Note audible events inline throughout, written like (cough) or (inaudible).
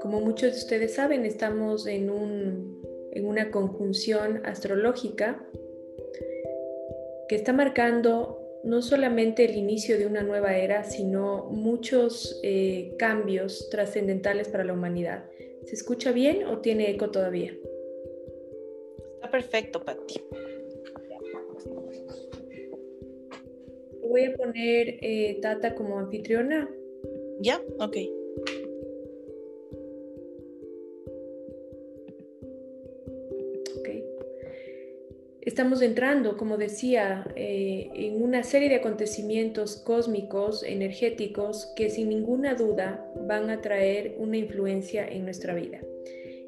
Como muchos de ustedes saben, estamos en, en una conjunción astrológica que está marcando no solamente el inicio de una nueva era, sino muchos eh, cambios trascendentales para la humanidad. ¿Se escucha bien o tiene eco todavía? Está perfecto, Patti. Voy a poner eh, Tata como anfitriona. Ya, ok. Estamos entrando, como decía, eh, en una serie de acontecimientos cósmicos, energéticos, que sin ninguna duda van a traer una influencia en nuestra vida.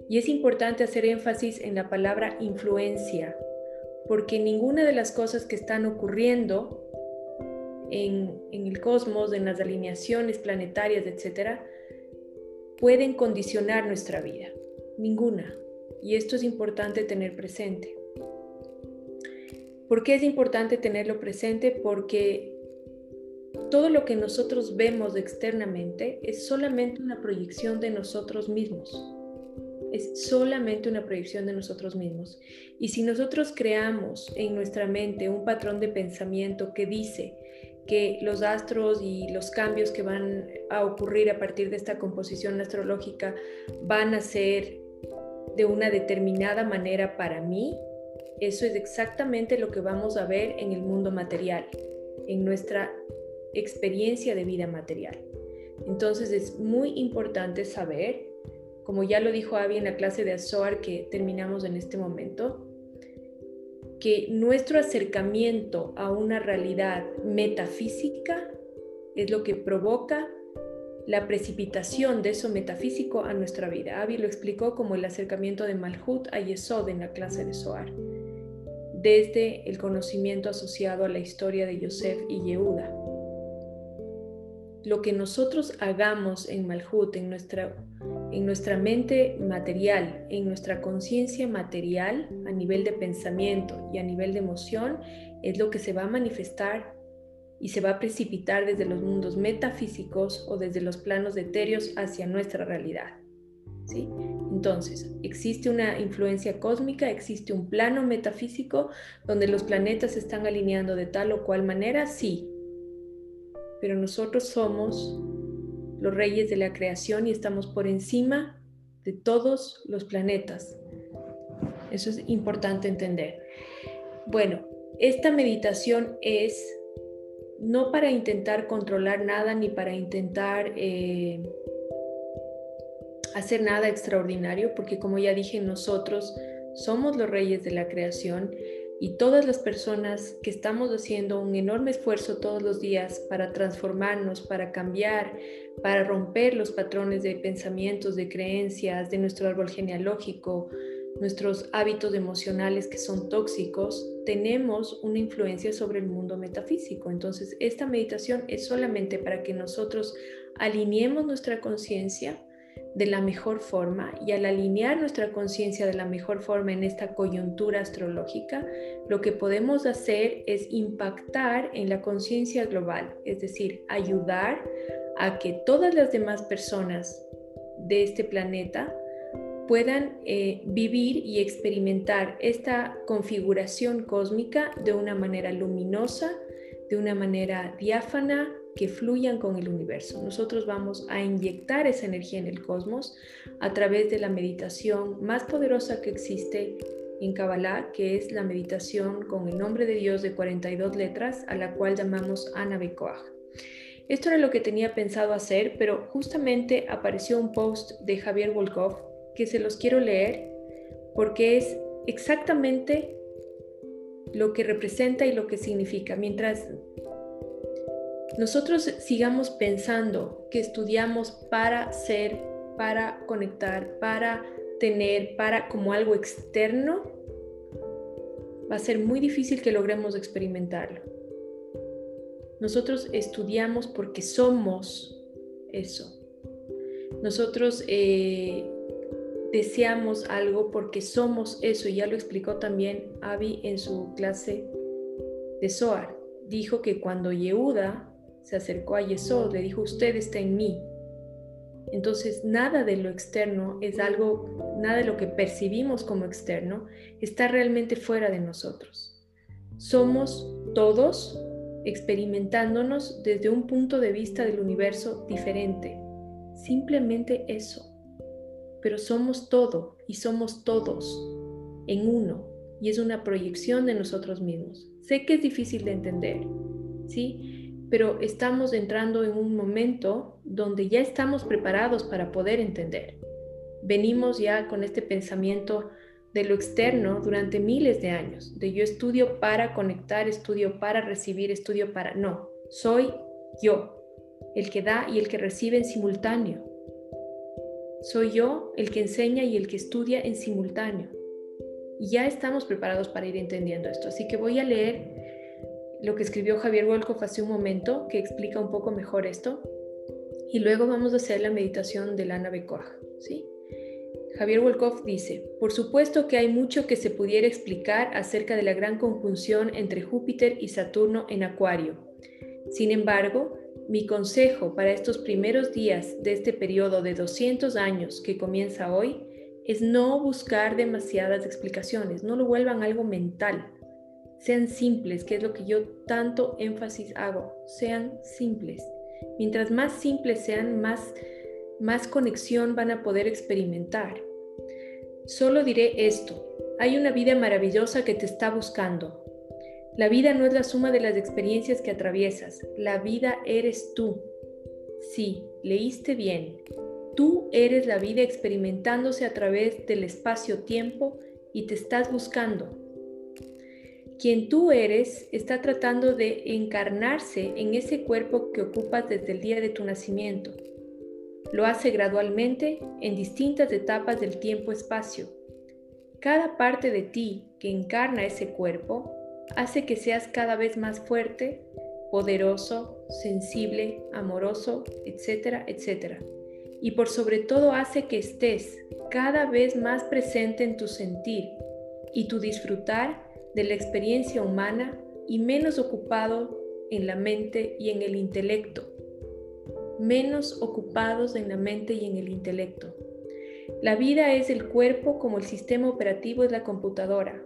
Y es importante hacer énfasis en la palabra influencia, porque ninguna de las cosas que están ocurriendo en, el cosmos, en las alineaciones planetarias, etcétera, pueden condicionar nuestra vida. Ninguna. Y esto es importante tener presente. ¿Por qué es importante tenerlo presente? Porque todo lo que nosotros vemos externamente es solamente una proyección de nosotros mismos. Es solamente una proyección de nosotros mismos. Y si nosotros creamos en nuestra mente un patrón de pensamiento que dice que los astros y los cambios que van a ocurrir a partir de esta composición astrológica van a ser de una determinada manera para mí, eso es exactamente lo que vamos a ver en el mundo material, en nuestra experiencia de vida material. Entonces es muy importante saber, como ya lo dijo Avi en la clase de Azoar que terminamos en este momento, que nuestro acercamiento a una realidad metafísica es lo que provoca la precipitación de eso metafísico a nuestra vida. Avi lo explicó como el acercamiento de Malhut a Yesod en la clase de Zohar desde el conocimiento asociado a la historia de Yosef y Yehuda. Lo que nosotros hagamos en Malhut, en nuestra, en nuestra mente material, en nuestra conciencia material, a nivel de pensamiento y a nivel de emoción, es lo que se va a manifestar y se va a precipitar desde los mundos metafísicos o desde los planos etéreos hacia nuestra realidad. ¿sí? Entonces, existe una influencia cósmica, existe un plano metafísico donde los planetas se están alineando de tal o cual manera, sí, pero nosotros somos los reyes de la creación y estamos por encima de todos los planetas. Eso es importante entender. Bueno, esta meditación es no para intentar controlar nada ni para intentar... Eh, hacer nada extraordinario, porque como ya dije, nosotros somos los reyes de la creación y todas las personas que estamos haciendo un enorme esfuerzo todos los días para transformarnos, para cambiar, para romper los patrones de pensamientos, de creencias, de nuestro árbol genealógico, nuestros hábitos emocionales que son tóxicos, tenemos una influencia sobre el mundo metafísico. Entonces, esta meditación es solamente para que nosotros alineemos nuestra conciencia de la mejor forma y al alinear nuestra conciencia de la mejor forma en esta coyuntura astrológica, lo que podemos hacer es impactar en la conciencia global, es decir, ayudar a que todas las demás personas de este planeta puedan eh, vivir y experimentar esta configuración cósmica de una manera luminosa, de una manera diáfana, que fluyan con el universo. Nosotros vamos a inyectar esa energía en el cosmos a través de la meditación más poderosa que existe en Kabbalah, que es la meditación con el nombre de Dios de 42 letras, a la cual llamamos Ana Esto era lo que tenía pensado hacer, pero justamente apareció un post de Javier Volkov que se los quiero leer porque es exactamente lo que representa y lo que significa. Mientras nosotros sigamos pensando que estudiamos para ser, para conectar, para tener, para como algo externo, va a ser muy difícil que logremos experimentarlo. Nosotros estudiamos porque somos eso. Nosotros eh, deseamos algo porque somos eso. Ya lo explicó también Avi en su clase de Zohar. Dijo que cuando Yehuda se acercó a Yesod, le dijo, usted está en mí. Entonces, nada de lo externo es algo, nada de lo que percibimos como externo está realmente fuera de nosotros. Somos todos experimentándonos desde un punto de vista del universo diferente. Simplemente eso. Pero somos todo y somos todos en uno y es una proyección de nosotros mismos. Sé que es difícil de entender, ¿sí? Pero estamos entrando en un momento donde ya estamos preparados para poder entender. Venimos ya con este pensamiento de lo externo durante miles de años, de yo estudio para conectar, estudio para recibir, estudio para... No, soy yo, el que da y el que recibe en simultáneo. Soy yo el que enseña y el que estudia en simultáneo. Y ya estamos preparados para ir entendiendo esto. Así que voy a leer lo que escribió Javier Wolkoff hace un momento, que explica un poco mejor esto. Y luego vamos a hacer la meditación de Lana Bekoach, ¿sí? Javier Wolkoff dice, por supuesto que hay mucho que se pudiera explicar acerca de la gran conjunción entre Júpiter y Saturno en Acuario. Sin embargo, mi consejo para estos primeros días de este periodo de 200 años que comienza hoy es no buscar demasiadas explicaciones, no lo vuelvan algo mental. Sean simples, que es lo que yo tanto énfasis hago, sean simples. Mientras más simples sean, más más conexión van a poder experimentar. Solo diré esto, hay una vida maravillosa que te está buscando. La vida no es la suma de las experiencias que atraviesas, la vida eres tú. Sí, leíste bien. Tú eres la vida experimentándose a través del espacio-tiempo y te estás buscando. Quien tú eres está tratando de encarnarse en ese cuerpo que ocupas desde el día de tu nacimiento. Lo hace gradualmente en distintas etapas del tiempo-espacio. Cada parte de ti que encarna ese cuerpo hace que seas cada vez más fuerte, poderoso, sensible, amoroso, etcétera, etcétera. Y por sobre todo hace que estés cada vez más presente en tu sentir y tu disfrutar de la experiencia humana y menos ocupado en la mente y en el intelecto menos ocupados en la mente y en el intelecto. La vida es el cuerpo como el sistema operativo es la computadora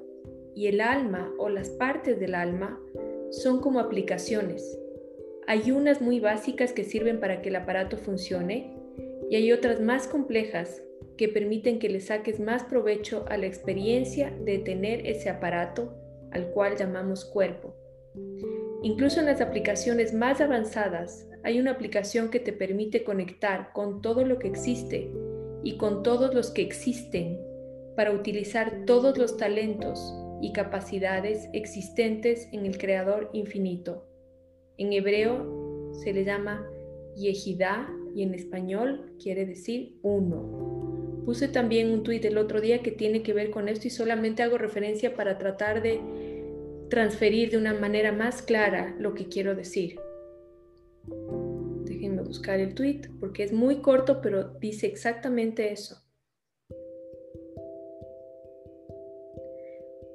y el alma o las partes del alma son como aplicaciones. Hay unas muy básicas que sirven para que el aparato funcione y hay otras más complejas que permiten que le saques más provecho a la experiencia de tener ese aparato al cual llamamos cuerpo. Incluso en las aplicaciones más avanzadas hay una aplicación que te permite conectar con todo lo que existe y con todos los que existen para utilizar todos los talentos y capacidades existentes en el Creador infinito. En hebreo se le llama Yehidá y en español quiere decir uno. Puse también un tuit el otro día que tiene que ver con esto y solamente hago referencia para tratar de transferir de una manera más clara lo que quiero decir buscar el tweet porque es muy corto, pero dice exactamente eso.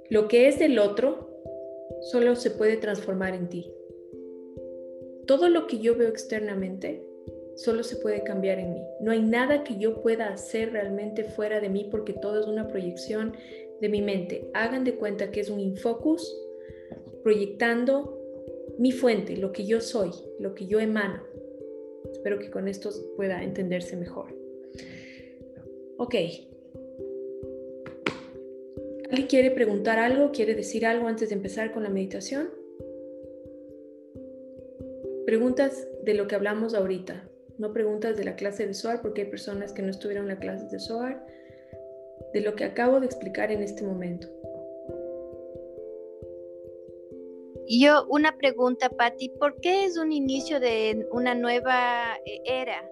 Lo que es del otro solo se puede transformar en ti. Todo lo que yo veo externamente solo se puede cambiar en mí. No hay nada que yo pueda hacer realmente fuera de mí porque todo es una proyección de mi mente. Hagan de cuenta que es un infocus proyectando mi fuente, lo que yo soy, lo que yo emano. Espero que con esto pueda entenderse mejor. Ok. ¿Alguien quiere preguntar algo? ¿Quiere decir algo antes de empezar con la meditación? Preguntas de lo que hablamos ahorita, no preguntas de la clase de SOAR, porque hay personas que no estuvieron en la clase de SOAR, de lo que acabo de explicar en este momento. Yo una pregunta, Patti, ¿por qué es un inicio de una nueva eh, era?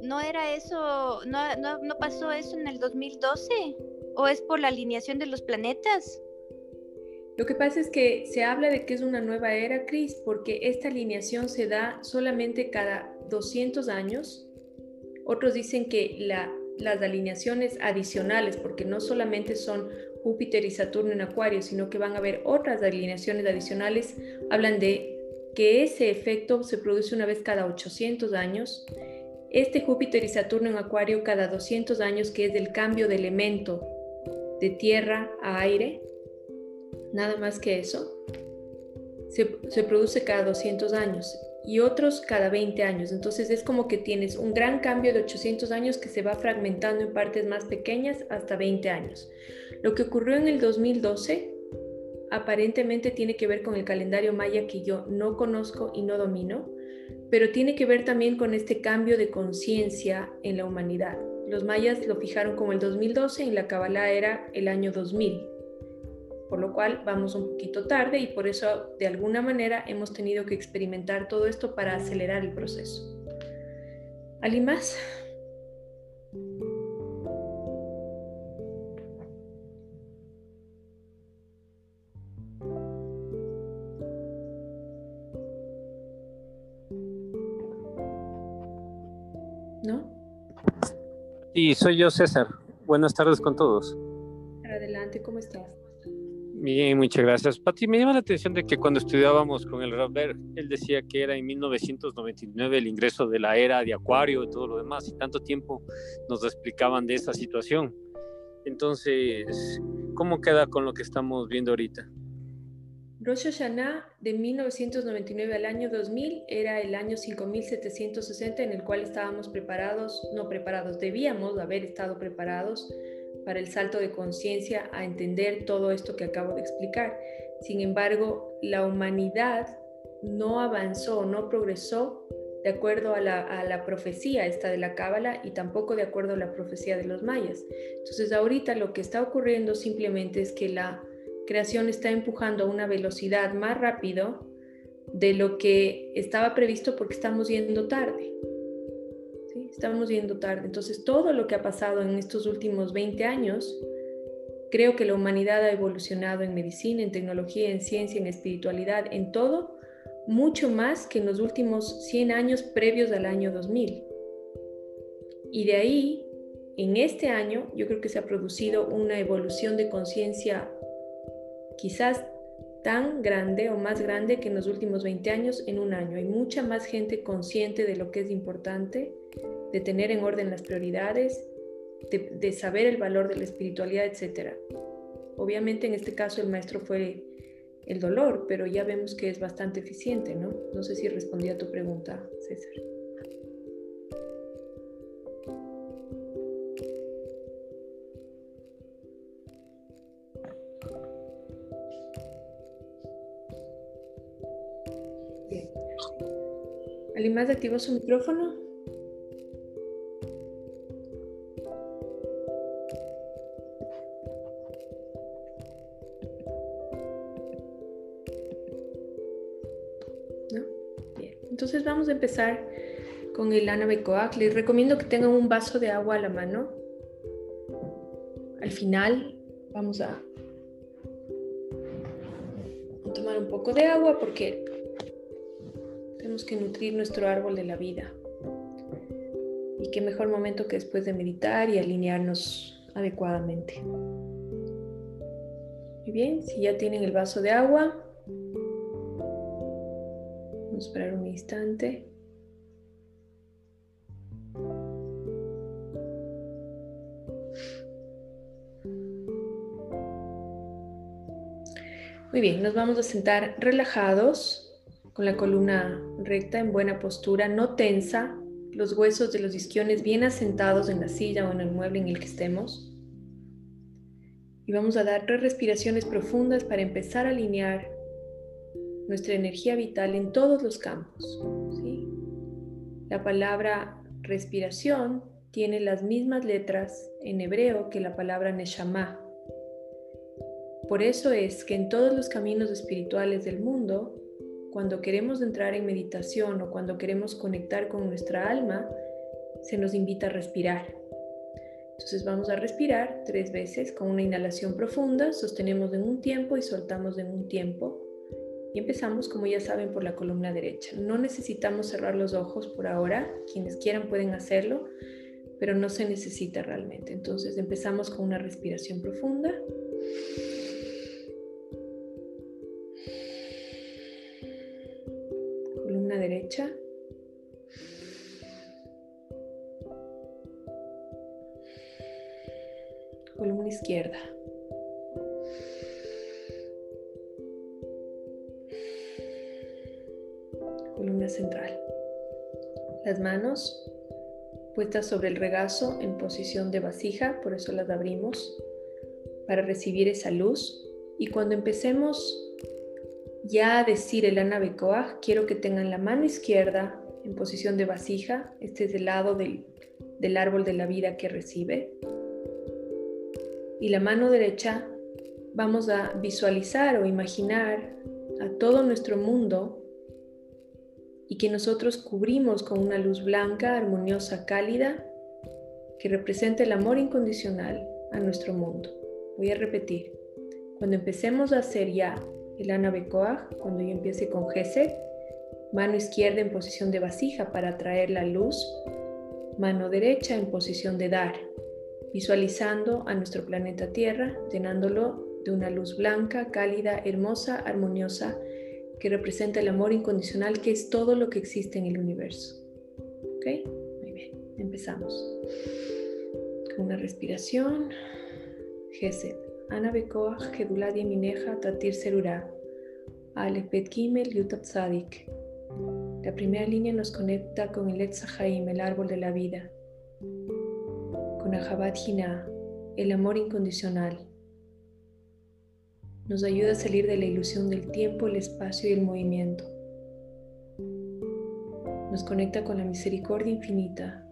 ¿No era eso, no, no, pasó eso en el 2012? ¿O es por la alineación de los planetas? Lo que pasa es que se habla de que es una nueva era, Cris, porque esta alineación se da solamente cada 200 años. Otros dicen que la, las alineaciones adicionales, porque no solamente son Júpiter y Saturno en Acuario, sino que van a haber otras alineaciones adicionales, hablan de que ese efecto se produce una vez cada 800 años, este Júpiter y Saturno en Acuario cada 200 años, que es del cambio de elemento de tierra a aire, nada más que eso, se, se produce cada 200 años y otros cada 20 años. Entonces es como que tienes un gran cambio de 800 años que se va fragmentando en partes más pequeñas hasta 20 años. Lo que ocurrió en el 2012 aparentemente tiene que ver con el calendario maya que yo no conozco y no domino, pero tiene que ver también con este cambio de conciencia en la humanidad. Los mayas lo fijaron como el 2012 y la Kabbalah era el año 2000, por lo cual vamos un poquito tarde y por eso de alguna manera hemos tenido que experimentar todo esto para acelerar el proceso. ¿Alguien más? Sí, soy yo, César. Buenas tardes con todos. Adelante, ¿cómo estás? Bien, muchas gracias. Pati, me llama la atención de que cuando estudiábamos con el Robert, él decía que era en 1999 el ingreso de la era de Acuario y todo lo demás, y tanto tiempo nos explicaban de esa situación. Entonces, ¿cómo queda con lo que estamos viendo ahorita? Rosh Hashanah de 1999 al año 2000 era el año 5760 en el cual estábamos preparados, no preparados, debíamos haber estado preparados para el salto de conciencia a entender todo esto que acabo de explicar. Sin embargo, la humanidad no avanzó, no progresó de acuerdo a la, a la profecía esta de la Cábala y tampoco de acuerdo a la profecía de los mayas. Entonces ahorita lo que está ocurriendo simplemente es que la creación está empujando a una velocidad más rápido de lo que estaba previsto porque estamos yendo tarde. Estamos yendo tarde. Entonces, todo lo que ha pasado en estos últimos 20 años, creo que la humanidad ha evolucionado en medicina, en tecnología, en ciencia, en espiritualidad, en todo, mucho más que en los últimos 100 años previos al año 2000. Y de ahí, en este año, yo creo que se ha producido una evolución de conciencia quizás tan grande o más grande que en los últimos 20 años en un año. Hay mucha más gente consciente de lo que es importante, de tener en orden las prioridades, de, saber el valor de la espiritualidad, etc. Obviamente en este caso el maestro fue el dolor, pero ya vemos que es bastante eficiente, ¿no? No sé si respondí a tu pregunta, César. ¿Alguien más activó su micrófono? Vamos a empezar con el Anabecoac. Les recomiendo que tengan un vaso de agua a la mano. Al final vamos a tomar un poco de agua porque tenemos que nutrir nuestro árbol de la vida. Y qué mejor momento que después de meditar y alinearnos adecuadamente. Muy bien, si ya tienen el vaso de agua, esperar un instante. Muy bien, nos vamos a sentar relajados con la columna recta en buena postura, no tensa, los huesos de los isquiones bien asentados en la silla o en el mueble en el que estemos. Y vamos a dar tres respiraciones profundas para empezar a alinear nuestra energía vital en todos los campos. La palabra respiración tiene las mismas letras en hebreo que la palabra neshama. Por eso es que en todos los caminos espirituales del mundo cuando queremos entrar en meditación o cuando queremos conectar con nuestra alma, se nos invita a respirar. Entonces vamos a respirar tres veces con una inhalación profunda, sostenemos en un tiempo y soltamos en un tiempo. Y empezamos, como ya saben, por la columna derecha. No necesitamos cerrar los ojos por ahora, quienes quieran pueden hacerlo, pero no se necesita realmente. Entonces empezamos con una respiración profunda. derecha. Columna izquierda. Las manos puestas sobre el regazo en posición de vasija, por eso las abrimos, para recibir esa luz. Y cuando empecemos ya a decir el anabecoa, quiero que tengan la mano izquierda en posición de vasija, este es el lado del, del árbol de la vida que recibe. Y la mano derecha vamos a visualizar o imaginar a todo nuestro mundo y que nosotros cubrimos con una luz blanca, armoniosa, cálida, que representa el amor incondicional a nuestro mundo. Voy a repetir. Cuando empecemos a hacer ya el Anabekoah, cuando yo empiece con Gesed, mano izquierda en posición de vasija para atraer la luz, mano derecha en posición de dar, visualizando a nuestro planeta Tierra, llenándolo de una luz blanca, cálida, hermosa, armoniosa, que representa el amor incondicional, que es todo lo que existe en el universo. ¿Ok? Muy bien, empezamos. Con una respiración. Gesed. Ana Bekoach, Geduladi Mineja, Tatir Serura. Alepet Gimel, Yutat Sadik. La primera línea nos conecta con el Etzahaim, el árbol de la vida. Con Ahabat Hina, el amor incondicional nos ayuda a salir de la ilusión del tiempo, el espacio y el movimiento. Nos conecta con la misericordia infinita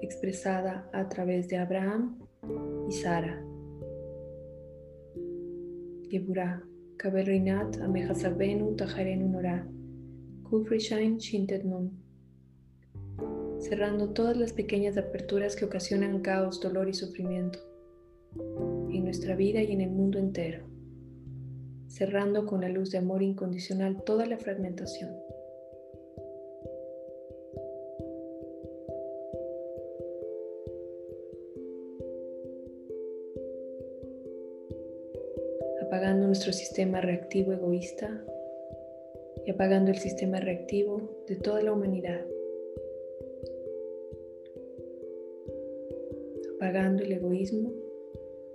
expresada a través de Abraham y Sara. Geburah, Kabel Reinat, Amejasabenu, Tajarenu Nora, Kufrishain. Cerrando todas las pequeñas aperturas que ocasionan caos, dolor y sufrimiento en nuestra vida y en el mundo entero cerrando con la luz de amor incondicional toda la fragmentación. apagando nuestro sistema reactivo egoísta y apagando el sistema reactivo de toda la humanidad. Apagando el egoísmo,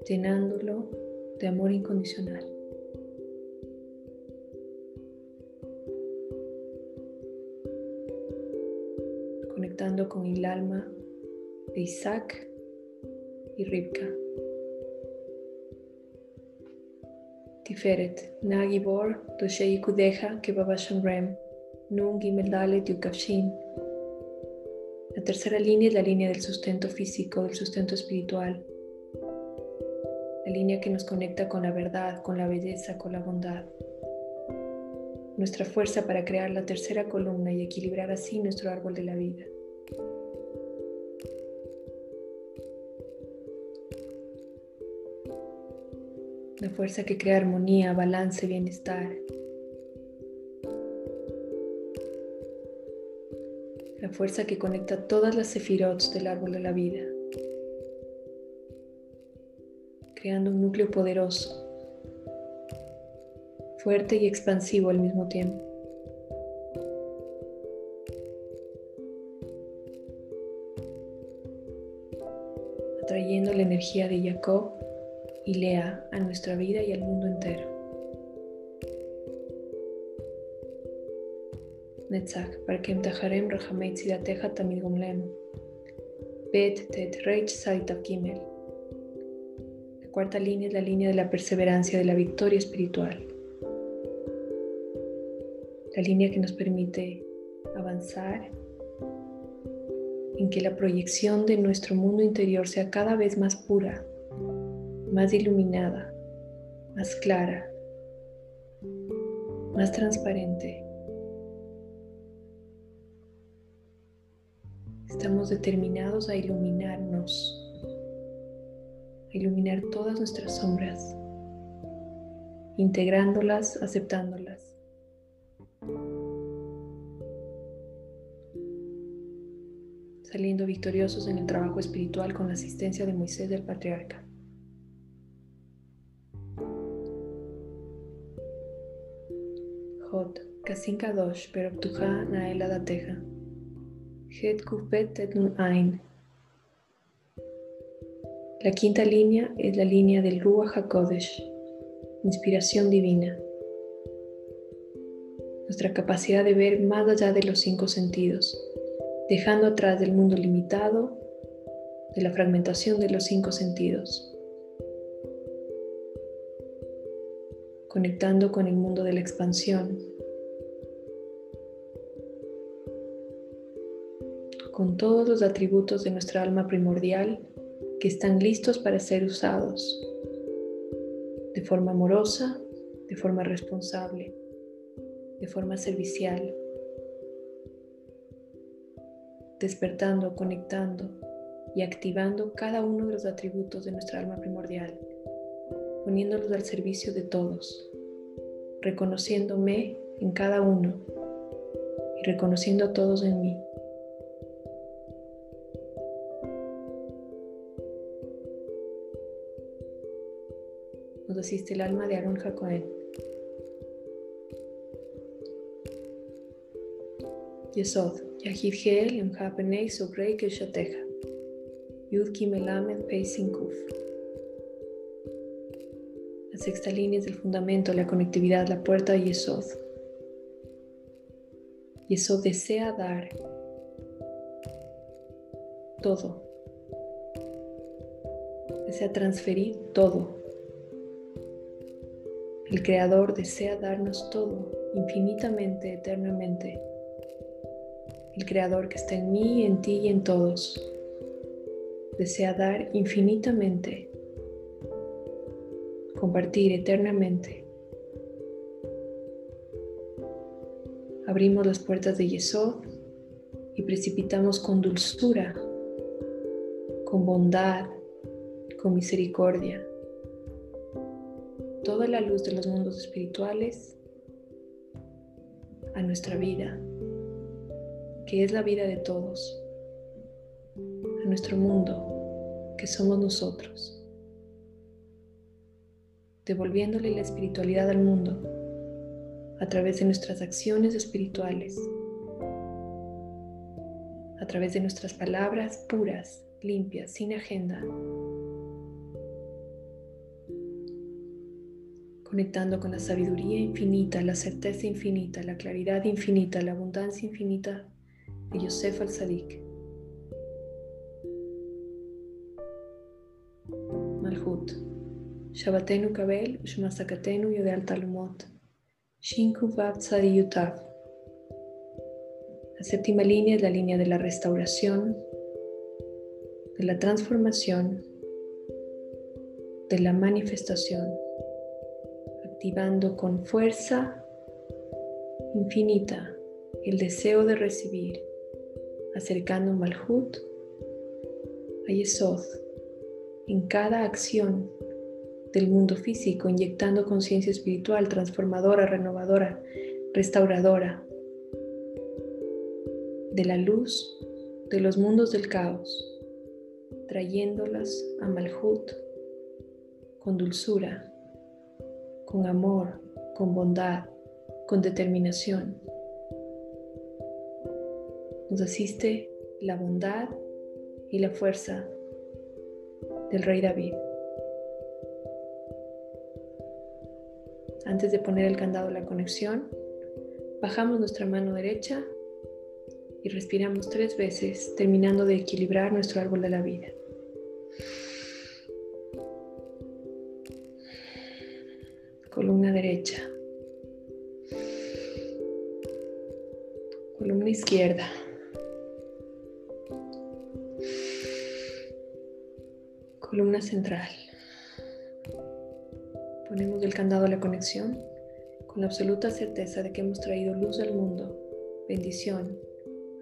llenándolo de amor incondicional. Con el alma de Isaac y Rivka. Tiferet, Nagibor, Doshei Kudeja, Rem, Nun Gimeldale Yukavshin. La tercera línea es la línea del sustento físico, del sustento espiritual. La línea que nos conecta con la verdad, con la belleza, con la bondad. Nuestra fuerza para crear la tercera columna y equilibrar así nuestro árbol de la vida. La fuerza que crea armonía, balance, bienestar. La fuerza que conecta todas las sefirots del árbol de la vida, creando un núcleo poderoso, fuerte y expansivo al mismo tiempo. atrayendo la energía de Jacob y lea a nuestra vida y al mundo entero. Netzach. Bet Tet Reich Gimel. La cuarta línea es la línea de la perseverancia, de la victoria espiritual. La línea que nos permite avanzar en que la proyección de nuestro mundo interior sea cada vez más pura, más iluminada, más clara, más transparente. Estamos determinados a iluminarnos, a iluminar todas nuestras sombras, integrándolas, aceptándolas. saliendo victoriosos en el trabajo espiritual con la asistencia de Moisés del Patriarca. Kasin Kadosh, Naela Dateja. Het Nun. La quinta línea es la línea del Ruach HaKodesh, inspiración divina. Nuestra capacidad de ver más allá de los cinco sentidos, dejando atrás del mundo limitado, de la fragmentación de los cinco sentidos. Conectando con el mundo de la expansión, con todos los atributos de nuestra alma primordial que están listos para ser usados de forma amorosa, de forma responsable, de forma servicial, despertando, conectando y activando cada uno de los atributos de nuestra alma primordial, poniéndolos al servicio de todos, reconociéndome en cada uno y reconociendo a todos en mí. nos asiste el alma de Aaron Jacoen. Yesod, Yahid Geel, Em Hapenei, Sobrei. Yud Kimelamed, Peisin Kuf. La sexta línea es el fundamento, la conectividad, la puerta de Yesod. Yesod desea dar todo. Desea transferir todo. El Creador desea darnos todo, infinitamente, eternamente. El Creador que está en mí, en ti y en todos. Desea dar infinitamente, compartir eternamente. Abrimos las puertas de Yesod y precipitamos con dulzura, con bondad, con misericordia toda la luz de los mundos espirituales a nuestra vida, que es la vida de todos, a nuestro mundo, que somos nosotros, devolviéndole la espiritualidad al mundo a través de nuestras acciones espirituales, a través de nuestras palabras puras, limpias, sin agenda, conectando con la sabiduría infinita, la certeza infinita, la claridad infinita, la abundancia infinita de Yosef al-Sadik. Shabbatenu Kabel, Shmasakatenu Yodel Talumot. Shinku Vav Yutav. La séptima línea es la línea de la restauración, de la transformación, de la manifestación activando con fuerza infinita el deseo de recibir, acercando Malhut a Yesod en cada acción del mundo físico, inyectando conciencia espiritual transformadora, renovadora, restauradora de la luz de los mundos del caos, trayéndolas a Malhut con dulzura, con amor, con bondad, con determinación. Nos asiste la bondad y la fuerza del rey David. Antes de poner el candado a la conexión, bajamos nuestra mano derecha y respiramos tres veces, terminando de equilibrar nuestro árbol de la vida. columna derecha, columna izquierda, columna central. Ponemos el candado a la conexión con la absoluta certeza de que hemos traído luz al mundo, bendición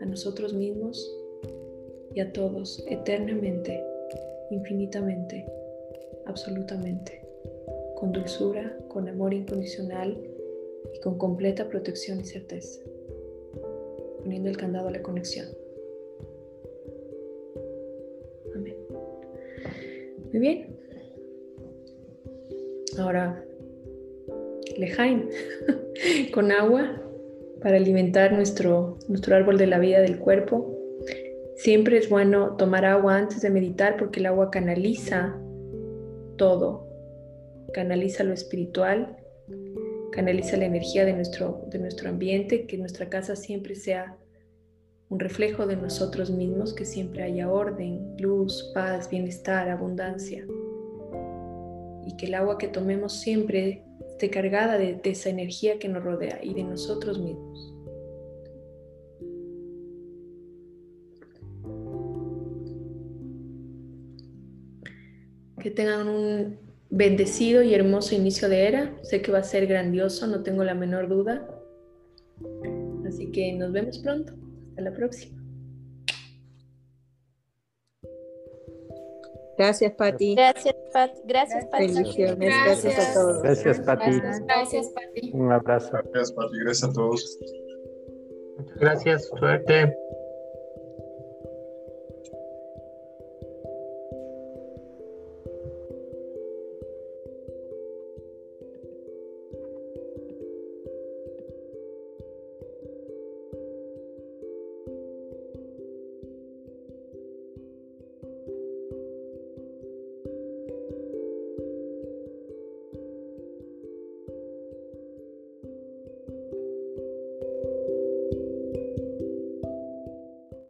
a nosotros mismos y a todos eternamente, infinitamente, absolutamente con dulzura, con amor incondicional y con completa protección y certeza, poniendo el candado a la conexión. Amén. Muy bien. Ahora, lejaim (laughs) con agua para alimentar nuestro, nuestro árbol de la vida del cuerpo. Siempre es bueno tomar agua antes de meditar porque el agua canaliza todo, canaliza lo espiritual, canaliza la energía de nuestro, de nuestro ambiente, que nuestra casa siempre sea un reflejo de nosotros mismos, que siempre haya orden, luz, paz, bienestar, abundancia. Y que el agua que tomemos siempre esté cargada de, esa energía que nos rodea y de nosotros mismos. Que tengan un bendecido y hermoso inicio de era. Sé que va a ser grandioso, no tengo la menor duda. Así que nos vemos pronto. Hasta la próxima. Gracias, Pati. Gracias, Pat. Gracias, Pati. Bendiciones. Gracias. a todos. Gracias, Pati. Gracias, Pati. Un abrazo. Gracias, Pati. Gracias a todos. Muchas gracias, suerte.